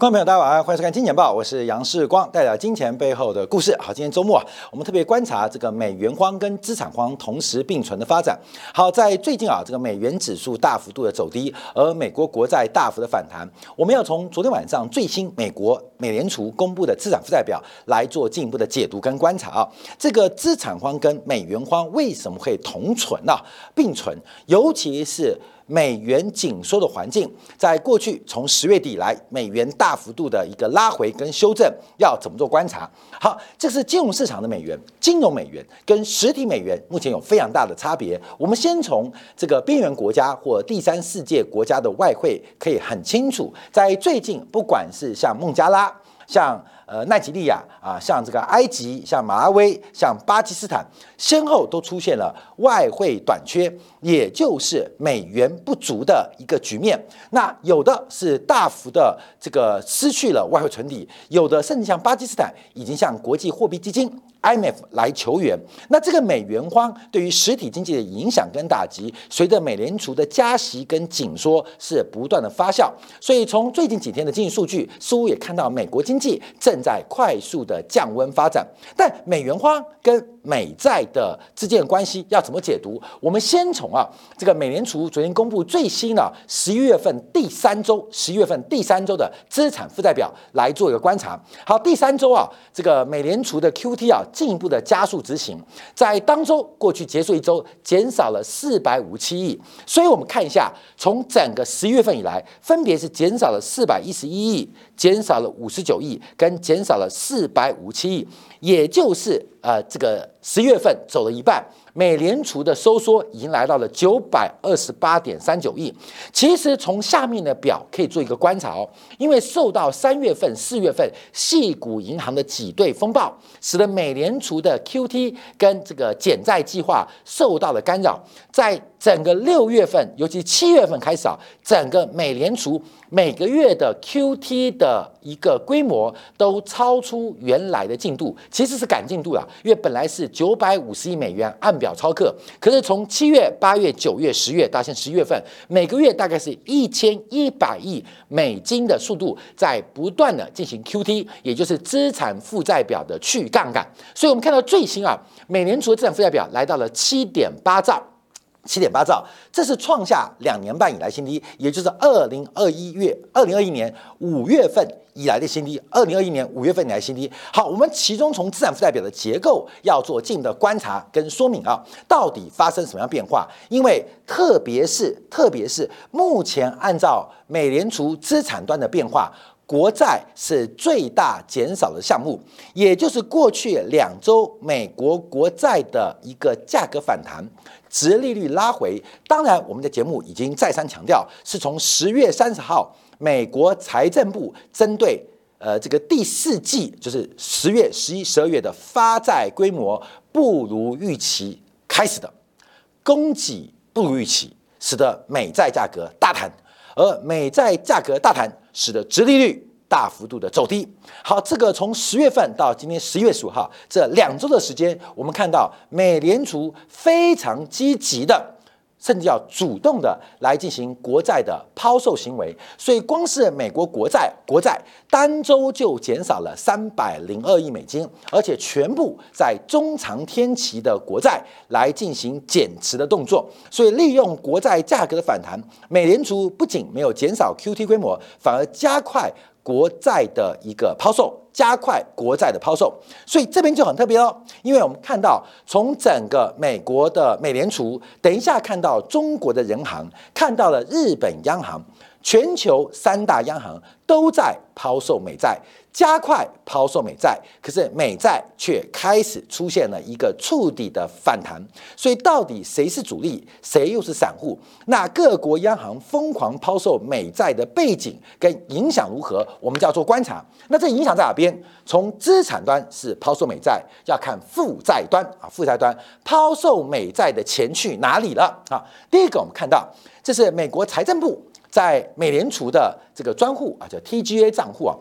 观众朋友，大家晚上欢迎收看《金钱报》，我是杨世光，带来金钱背后的故事。好，今天周末啊，我们特别观察这个美元荒跟资产荒同时并存的发展。好，在最近啊，这个美元指数大幅度的走低，而美国国债大幅的反弹。我们要从昨天晚上最新美国美联储公布的资产负债表来做进一步的解读跟观察啊。这个资产荒跟美元荒为什么会同存呢？并存，尤其是。美元紧缩的环境，在过去从十月底以来，美元大幅度的一个拉回跟修正，要怎么做观察？好，这是金融市场的美元，金融美元跟实体美元目前有非常大的差别。我们先从这个边缘国家或第三世界国家的外汇，可以很清楚，在最近，不管是像孟加拉。像呃奈及利亚啊，像这个埃及，像马拉威，像巴基斯坦，先后都出现了外汇短缺，也就是美元不足的一个局面。那有的是大幅的这个失去了外汇存底，有的甚至像巴基斯坦已经向国际货币基金。IMF 来求援，那这个美元荒对于实体经济的影响跟打击，随着美联储的加息跟紧缩是不断的发酵，所以从最近几天的经济数据，似乎也看到美国经济正在快速的降温发展，但美元花跟美债的之间的关系要怎么解读？我们先从啊这个美联储昨天公布最新的十一月份第三周，十一月份第三周的资产负债表来做一个观察。好，第三周啊，这个美联储的 QT 啊。进一步的加速执行，在当周过去结束一周，减少了四百五七亿。所以，我们看一下，从整个十一月份以来，分别是减少了四百一十一亿，减少了五十九亿，跟减少了四百五七亿，也就是呃，这个十月份走了一半。美联储的收缩已经来到了九百二十八点三九亿。其实从下面的表可以做一个观察哦，因为受到三月份、四月份系股银行的挤兑风暴，使得美联储的 QT 跟这个减债计划受到了干扰，在。整个六月份，尤其七月份开始啊，整个美联储每个月的 QT 的一个规模都超出原来的进度，其实是赶进度了，因为本来是九百五十亿美元按表超课，可是从七月、八月、九月、十月到现在十一月份，每个月大概是一千一百亿美金的速度在不断的进行 QT，也就是资产负债表的去杠杆，所以我们看到最新啊，美联储的资产负债表来到了七点八兆。七点八兆，这是创下两年半以来新低，也就是二零二一月、二零二一年五月份以来的新低。二零二一年五月份以来新低。好，我们其中从资产负债表的结构要做进一步的观察跟说明啊，到底发生什么样变化？因为特别是特别是目前按照美联储资产端的变化。国债是最大减少的项目，也就是过去两周美国国债的一个价格反弹，值利率拉回。当然，我们的节目已经再三强调，是从十月三十号美国财政部针对呃这个第四季，就是十月、十一、十二月的发债规模不如预期开始的，供给不如预期，使得美债价格大弹，而美债价格大弹。使得直利率大幅度的走低。好，这个从十月份到今天十一月十五号这两周的时间，我们看到美联储非常积极的。甚至要主动的来进行国债的抛售行为，所以光是美国国债，国债单周就减少了三百零二亿美金，而且全部在中长天期的国债来进行减持的动作。所以利用国债价格的反弹，美联储不仅没有减少 QT 规模，反而加快。国债的一个抛售，加快国债的抛售，所以这边就很特别哦，因为我们看到从整个美国的美联储，等一下看到中国的人行，看到了日本央行，全球三大央行都在抛售美债。加快抛售美债，可是美债却开始出现了一个触底的反弹，所以到底谁是主力，谁又是散户？那各国央行疯狂抛售美债的背景跟影响如何？我们就要做观察。那这影响在哪边？从资产端是抛售美债，要看负债端啊，负债端抛售美债的钱去哪里了啊？第一个，我们看到这是美国财政部在美联储的这个专户啊，叫 TGA 账户啊。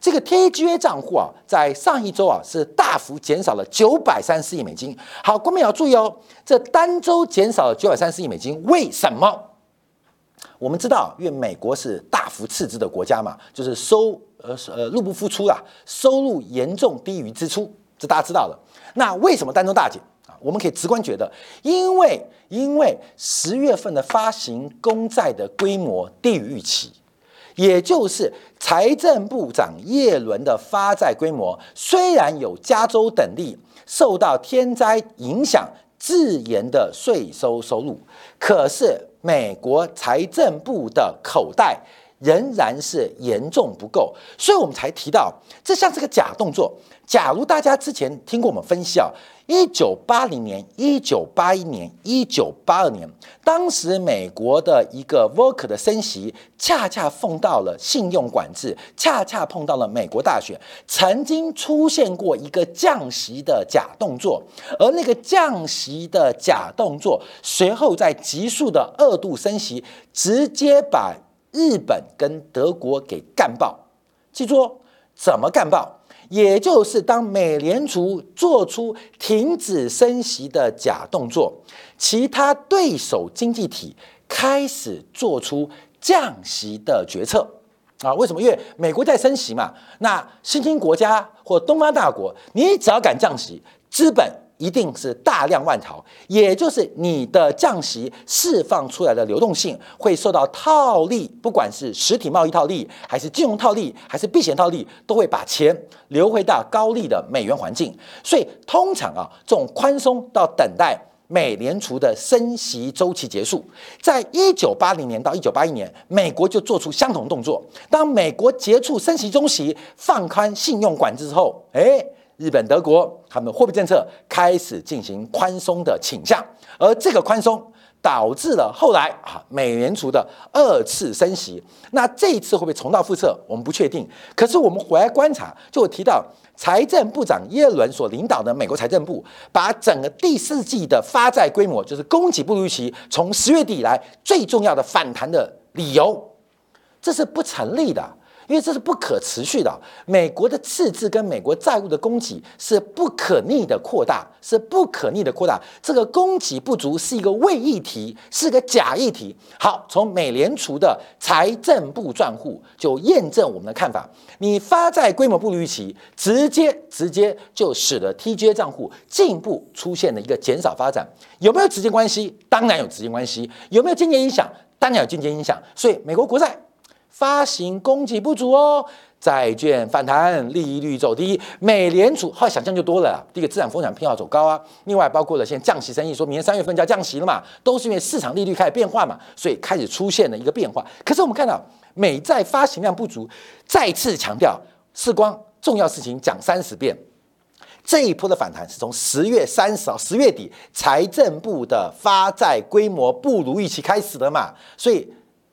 这个 TGA 账户啊，在上一周啊是大幅减少了九百三十亿美金。好，国民要注意哦，这单周减少了九百三十亿美金，为什么？我们知道，因为美国是大幅赤字的国家嘛，就是收呃呃入不敷出啊，收入严重低于支出，这大家知道的。那为什么单周大减？我们可以直观觉得，因为因为十月份的发行公债的规模低于预期，也就是财政部长耶伦的发债规模虽然有加州等地受到天灾影响自延的税收收入，可是美国财政部的口袋。仍然是严重不够，所以我们才提到这像是个假动作。假如大家之前听过我们分析啊，一九八零年、一九八一年、一九八二年，当时美国的一个 v o k 的升息，恰恰碰到了信用管制，恰恰碰到了美国大选，曾经出现过一个降息的假动作，而那个降息的假动作，随后在急速的二度升息，直接把。日本跟德国给干爆，记住哦怎么干爆？也就是当美联储做出停止升息的假动作，其他对手经济体开始做出降息的决策啊？为什么？因为美国在升息嘛，那新兴国家或东方大国，你只要敢降息，资本。一定是大量万逃，也就是你的降息释放出来的流动性会受到套利，不管是实体贸易套利，还是金融套利，还是避险套利，都会把钱流回到高利的美元环境。所以通常啊，这种宽松到等待美联储的升息周期结束，在一九八零年到一九八一年，美国就做出相同动作。当美国结束升息周期，放宽信用管制之后，哎。日本、德国，他们货币政策开始进行宽松的倾向，而这个宽松导致了后来啊，美联储的二次升息。那这一次会不会重蹈覆辙？我们不确定。可是我们回来观察，就提到财政部长耶伦所领导的美国财政部，把整个第四季的发债规模，就是供给不如预期，从十月底以来最重要的反弹的理由，这是不成立的。因为这是不可持续的，美国的赤字跟美国债务的供给是不可逆的扩大，是不可逆的扩大。这个供给不足是一个伪议题，是个假议题。好，从美联储的财政部账户就验证我们的看法：你发债规模不如预期，直接直接就使得 TGA 账户进一步出现了一个减少发展。有没有直接关系？当然有直接关系。有没有间接影响？当然有间接影响。所以美国国债。发行供给不足哦，债券反弹，利率走低，美联储好想象就多了。第一个资产风险偏好走高啊，另外包括了现在降息生意，说明年三月份就要降息了嘛，都是因为市场利率开始变化嘛，所以开始出现了一个变化。可是我们看到美债发行量不足，再次强调，世光重要事情讲三十遍，这一波的反弹是从十月三十号十月底财政部的发债规模不如预期开始的嘛，所以。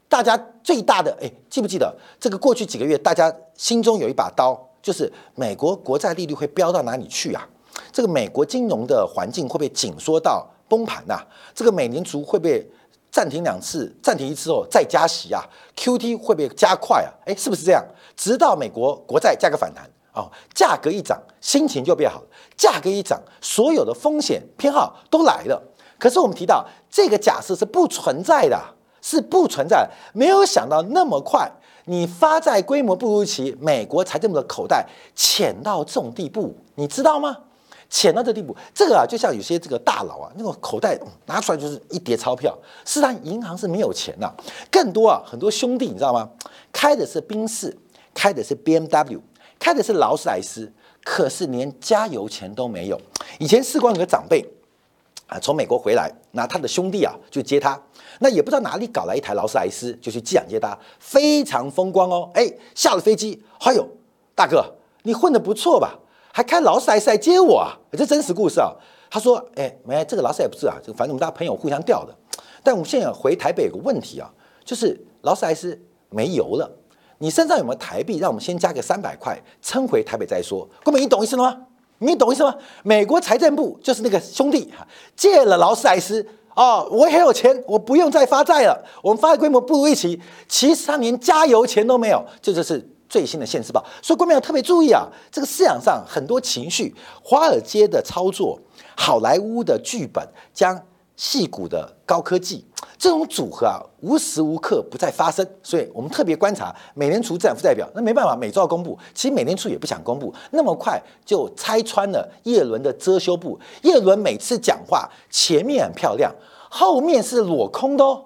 大家最大的哎，记不记得这个过去几个月，大家心中有一把刀，就是美国国债利率会飙到哪里去啊？这个美国金融的环境会不会紧缩到崩盘呐？这个美联储会不会暂停两次，暂停一次后再加息啊？QT 会不会加快啊？哎，是不是这样？直到美国国债价格反弹哦，价格一涨，心情就变好；价格一涨，所有的风险偏好都来了。可是我们提到这个假设是不存在的。是不存在，没有想到那么快，你发债规模不如其美国财政部的口袋浅到这种地步，你知道吗？浅到这地步，这个啊，就像有些这个大佬啊，那个口袋拿出来就是一叠钞票，实际上银行是没有钱的，更多啊，很多兄弟你知道吗？开的是宾士，开的是 B M W，开的是劳斯莱斯，可是连加油钱都没有。以前四光有个长辈。啊，从美国回来，那他的兄弟啊就接他，那也不知道哪里搞来一台劳斯莱斯，就去寄养接他，非常风光哦。哎，下了飞机，哎呦，大哥，你混得不错吧？还开劳斯莱斯来接我啊？这真实故事啊。他说，哎，没，这个劳斯也不是啊，就反正我们大家朋友互相调的。但我们现在回台北有个问题啊，就是劳斯莱斯没油了，你身上有没有台币？让我们先加个三百块，撑回台北再说。哥们，你懂意思了吗？你懂意思吗？美国财政部就是那个兄弟哈，借了劳斯莱斯哦，我很有钱，我不用再发债了。我们发的规模不如预期，其实他连加油钱都没有。这就是最新的现实报，所以观众要特别注意啊，这个市场上很多情绪，华尔街的操作，好莱坞的剧本将细股的高科技，这种组合啊，无时无刻不在发生。所以我们特别观察美联储资产负债表，那没办法，每周要公布。其实美联储也不想公布，那么快就拆穿了叶伦的遮羞布。叶伦每次讲话前面很漂亮，后面是裸空的哦。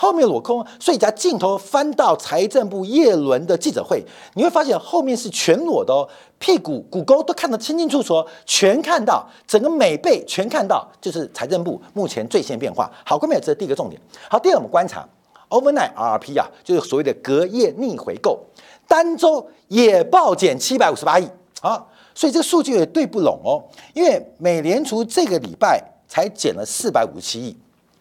后面裸空，所以只要镜头翻到财政部叶伦的记者会，你会发现后面是全裸的哦，屁股骨沟都看得清清楚楚，全看到，整个美背全看到，就是财政部目前最新变化。好，关面这是第一个重点。好，第二我们观察 overnight RRP 啊，就是所谓的隔夜逆回购，单周也暴减七百五十八亿啊，所以这个数据也对不拢哦，因为美联储这个礼拜才减了四百五十七亿。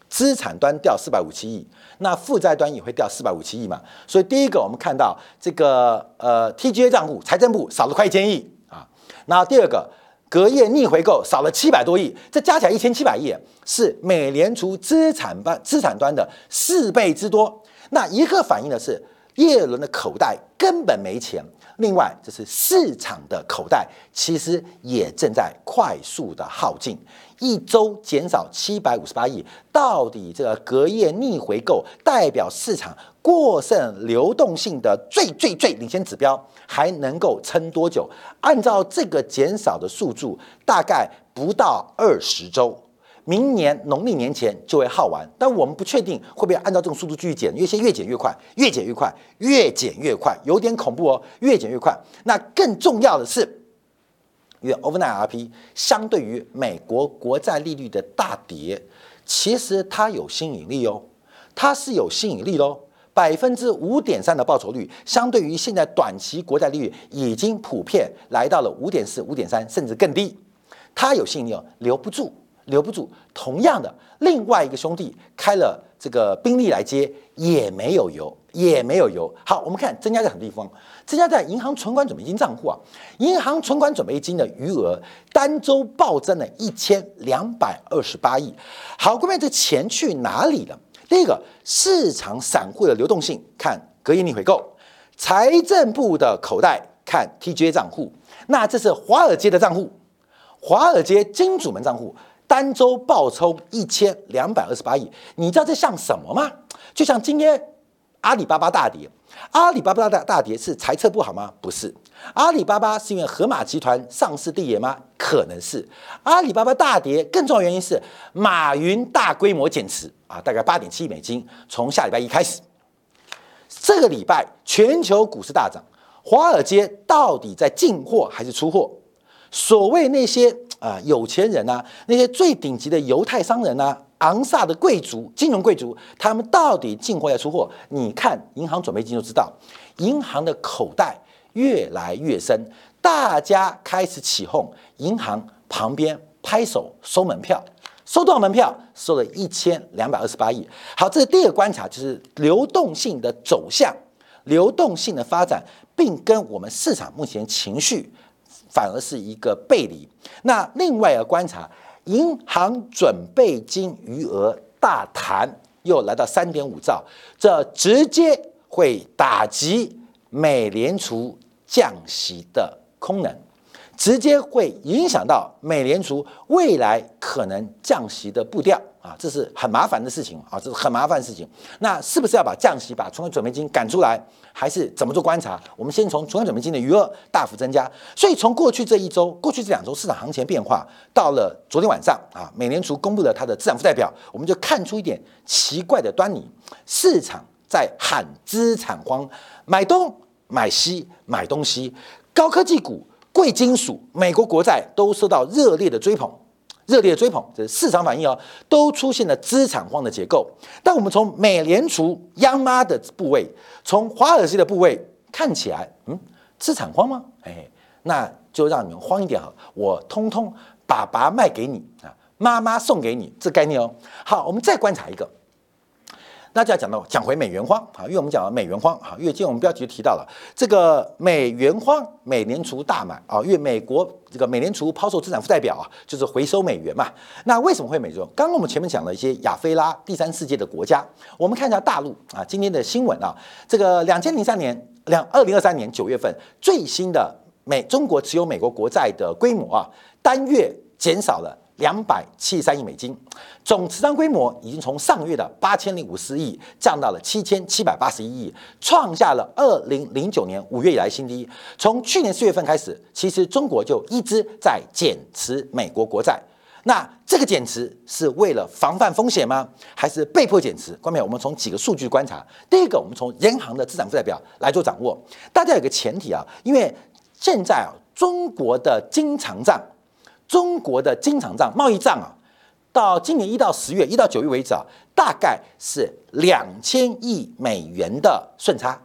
资产端掉四百五七亿，那负债端也会掉四百五七亿嘛？所以第一个我们看到这个呃 TGA 账户财政部少了快一千亿啊，那第二个隔夜逆回购少了七百多亿，这加起来一千七百亿，是美联储资产端资产端的四倍之多。那一个反映的是耶伦的口袋根本没钱，另外这是市场的口袋其实也正在快速的耗尽。一周减少七百五十八亿，到底这个隔夜逆回购代表市场过剩流动性的最最最领先指标，还能够撑多久？按照这个减少的速度，大概不到二十周，明年农历年前就会耗完。但我们不确定会不会按照这种速度继续减，因为现越减越快，越减越快，越减越快，有点恐怖哦，越减越快。那更重要的是。因为 overnight RP 相对于美国国债利率的大跌，其实它有吸引力哦，它是有吸引力的哦。百分之五点三的报酬率，相对于现在短期国债利率已经普遍来到了五点四、五点三，甚至更低，它有吸引力哦，留不住，留不住。同样的，另外一个兄弟开了这个宾利来接，也没有油，也没有油。好，我们看增加在什么地方？增加在银行存款准备金账户啊，银行存款准备金的余额单周暴增了一千两百二十八亿。好，各位，这钱去哪里了？第一个，市场散户的流动性看隔夜逆回购，财政部的口袋看 TGA 账户。那这是华尔街的账户，华尔街金主们账户单周暴冲一千两百二十八亿。你知道这像什么吗？就像今天阿里巴巴大跌。阿里巴巴大大跌是财测不好吗？不是，阿里巴巴是因为河马集团上市地延吗？可能是。阿里巴巴大跌更重要原因是马云大规模减持啊，大概八点七亿美金，从下礼拜一开始，这个礼拜全球股市大涨，华尔街到底在进货还是出货？所谓那些啊有钱人呐，那些最顶级的犹太商人呐。昂萨的贵族、金融贵族，他们到底进货要出货？你看银行准备金就知道，银行的口袋越来越深，大家开始起哄，银行旁边拍手收门票，收多少门票？收了一千两百二十八亿。好，这是第二个观察，就是流动性的走向，流动性的发展，并跟我们市场目前情绪反而是一个背离。那另外要观察。银行准备金余额大弹，又来到三点五兆，这直接会打击美联储降息的空能，直接会影响到美联储未来可能降息的步调。啊，这是很麻烦的事情啊，这是很麻烦的事情。那是不是要把降息、把存款准备金赶出来，还是怎么做观察？我们先从存款准备金的余额大幅增加。所以从过去这一周、过去这两周市场行情变化，到了昨天晚上啊，美联储公布了它的资产负债表，我们就看出一点奇怪的端倪：市场在喊资产荒，买东买西买东西，高科技股、贵金属、美国国债都受到热烈的追捧。热烈追捧，这是市场反应哦，都出现了资产荒的结构。但我们从美联储央妈的部位，从华尔街的部位看起来，嗯，资产荒吗？哎，那就让你们慌一点哈，我通通爸爸卖给你啊，妈妈送给你，这概念哦。好，我们再观察一个。那就要讲到讲回美元荒啊，因为我们讲了美元荒啊，因为今天我们标题就提到了这个美元荒，美联储大买啊，因为美国这个美联储抛售资产负债表啊，就是回收美元嘛。那为什么会美元？刚刚我们前面讲了一些亚非拉第三世界的国家，我们看一下大陆啊，今天的新闻啊，这个两千零三年两二零二三年九月份最新的美中国持有美国国债的规模啊，单月减少了两百七十三亿美金，总持仓规模已经从上月的八千零五十亿降到了七千七百八十一亿，创下了二零零九年五月以来新低。从去年四月份开始，其实中国就一直在减持美国国债。那这个减持是为了防范风险吗？还是被迫减持？关面我们从几个数据观察。第一个，我们从银行的资产负债表来做掌握。大家有个前提啊，因为现在啊，中国的经常账，中国的经常账贸易账啊，到今年一到十月，一到九月为止啊，大概是两千亿美元的顺差，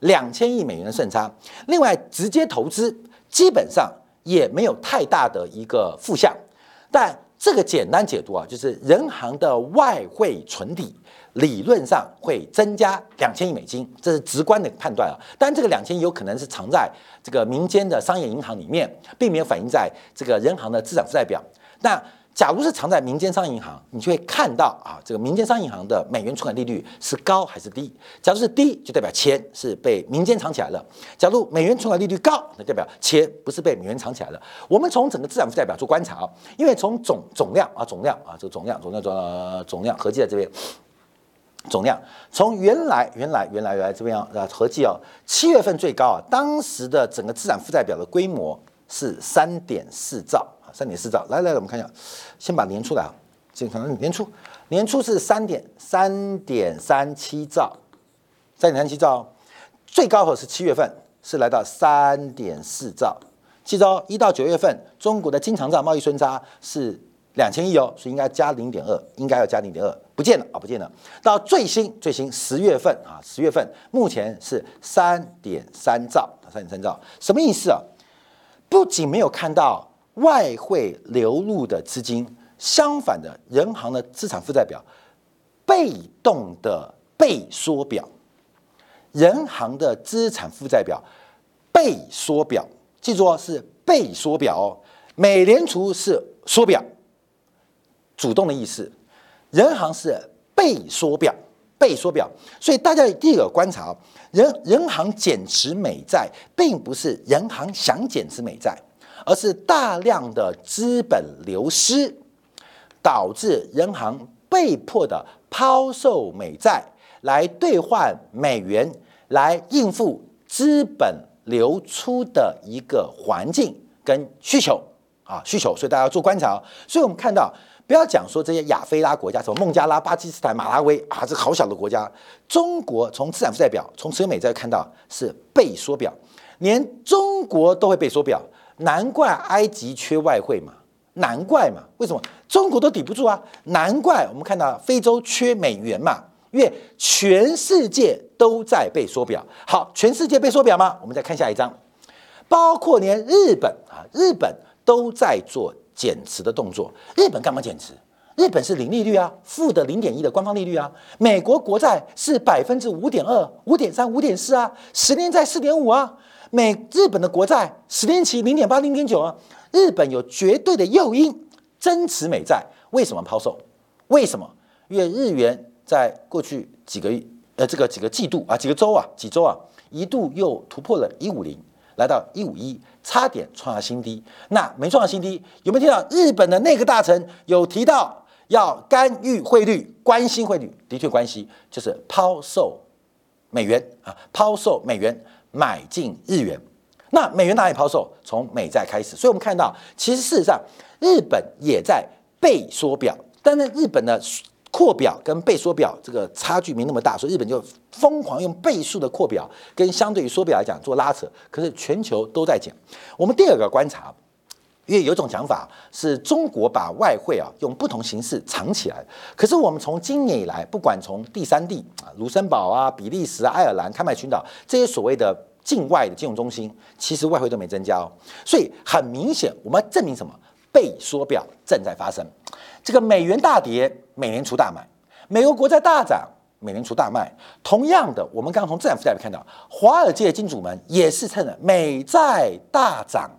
两千亿美元的顺差。另外，直接投资基本上也没有太大的一个负向。但这个简单解读啊，就是人行的外汇存底理论上会增加两千亿美金，这是直观的判断啊。但这个两千亿有可能是藏在这个民间的商业银行里面，并没有反映在这个人行的资产负债表。那假如是藏在民间商业银行，你就会看到啊，这个民间商业银行的美元存款利率是高还是低？假如是低，就代表钱是被民间藏起来了；假如美元存款利率高，那代表钱不是被美元藏起来了。我们从整个资产负债表做观察啊，因为从总总量啊，总量啊，这个总量、总量、总总量合计在这边，总量从原来、原来、原来、原来这边啊，合计啊，七月份最高啊，当时的整个资产负债表的规模是三点四兆啊。三点四兆，来来，我们看一下，先把年初来啊，先看年初，年初是三点三点三七兆，三点三七兆，最高的是七月份是来到三点四兆，记住一到九月份中国的经常账贸易顺差是两千亿哦，所以应该加零点二，应该要加零点二，不见了啊，不见了。到最新最新十月份啊，十月份目前是三点三兆，三点三兆，什么意思啊？不仅没有看到。外汇流入的资金，相反的，人行的资产负债表被动的被缩表，人行的资产负债表被缩表，记住哦，是被缩表哦。美联储是缩表，主动的意思，人行是被缩表，被缩表。所以大家第一个观察，人人行减持美债，并不是人行想减持美债。而是大量的资本流失，导致人行被迫的抛售美债来兑换美元，来应付资本流出的一个环境跟需求啊需求，所以大家要做观察。所以我们看到，不要讲说这些亚非拉国家，什么孟加拉、巴基斯坦、马拉维啊，这好小的国家，中国从资产负债表、从持有美债看到是被缩表，连中国都会被缩表。难怪埃及缺外汇嘛，难怪嘛，为什么中国都抵不住啊？难怪我们看到非洲缺美元嘛，因为全世界都在被缩表。好，全世界被缩表吗？我们再看下一张，包括连日本啊，日本都在做减持的动作。日本干嘛减持？日本是零利率啊，负的零点一的官方利率啊。美国国债是百分之五点二、五点三、五点四啊，十年债四点五啊。美日本的国债十年期零点八零点九啊，日本有绝对的诱因增持美债，为什么抛售？为什么？因为日元在过去几个呃这个几个季度啊几个周啊几周啊一度又突破了一五零，来到一五一，差点创下新低。那没创下新低，有没有听到日本的那个大臣有提到要干预汇率、关心汇率？的确关系就是抛售美元啊，抛售美元。买进日元，那美元哪里抛售？从美债开始，所以我们看到，其实事实上，日本也在被缩表，但是日本的扩表跟被缩表这个差距没那么大，所以日本就疯狂用倍数的扩表跟相对于缩表来讲做拉扯。可是全球都在减。我们第二个观察，因为有种讲法是中国把外汇啊用不同形式藏起来，可是我们从今年以来，不管从第三地啊，卢森堡啊、比利时、爱尔兰、开曼群岛这些所谓的境外的金融中心，其实外汇都没增加哦，所以很明显，我们要证明什么？被缩表正在发生。这个美元大跌，美联储大买；美国国债大涨，美联储大卖。同样的，我们刚刚从资产负债表看到，华尔街的金主们也是趁着美债大涨，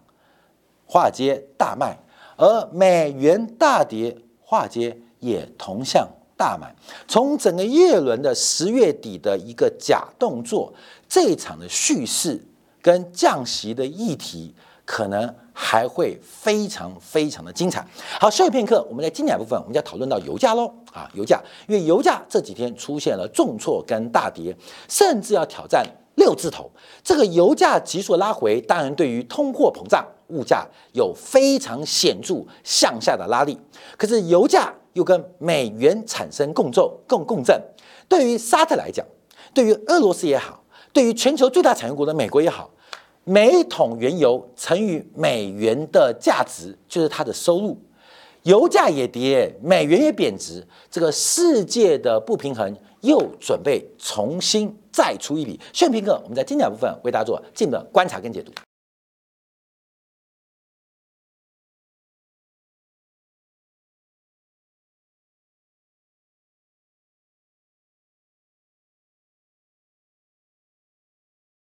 华尔街大卖；而美元大跌，华尔街也同向大买。从整个叶轮的十月底的一个假动作。这一场的叙事跟降息的议题，可能还会非常非常的精彩。好，休息片刻，我们在精彩部分，我们就要讨论到油价喽啊，油价，因为油价这几天出现了重挫跟大跌，甚至要挑战六字头。这个油价急速拉回，当然对于通货膨胀、物价有非常显著向下的拉力。可是油价又跟美元产生共奏共共振，对于沙特来讲，对于俄罗斯也好，对于全球最大产油国的美国也好。每桶原油乘以美元的价值，就是它的收入。油价也跌，美元也贬值，这个世界的不平衡又准备重新再出一笔。炫平哥，我们在精讲部分为大家做进一步观察跟解读。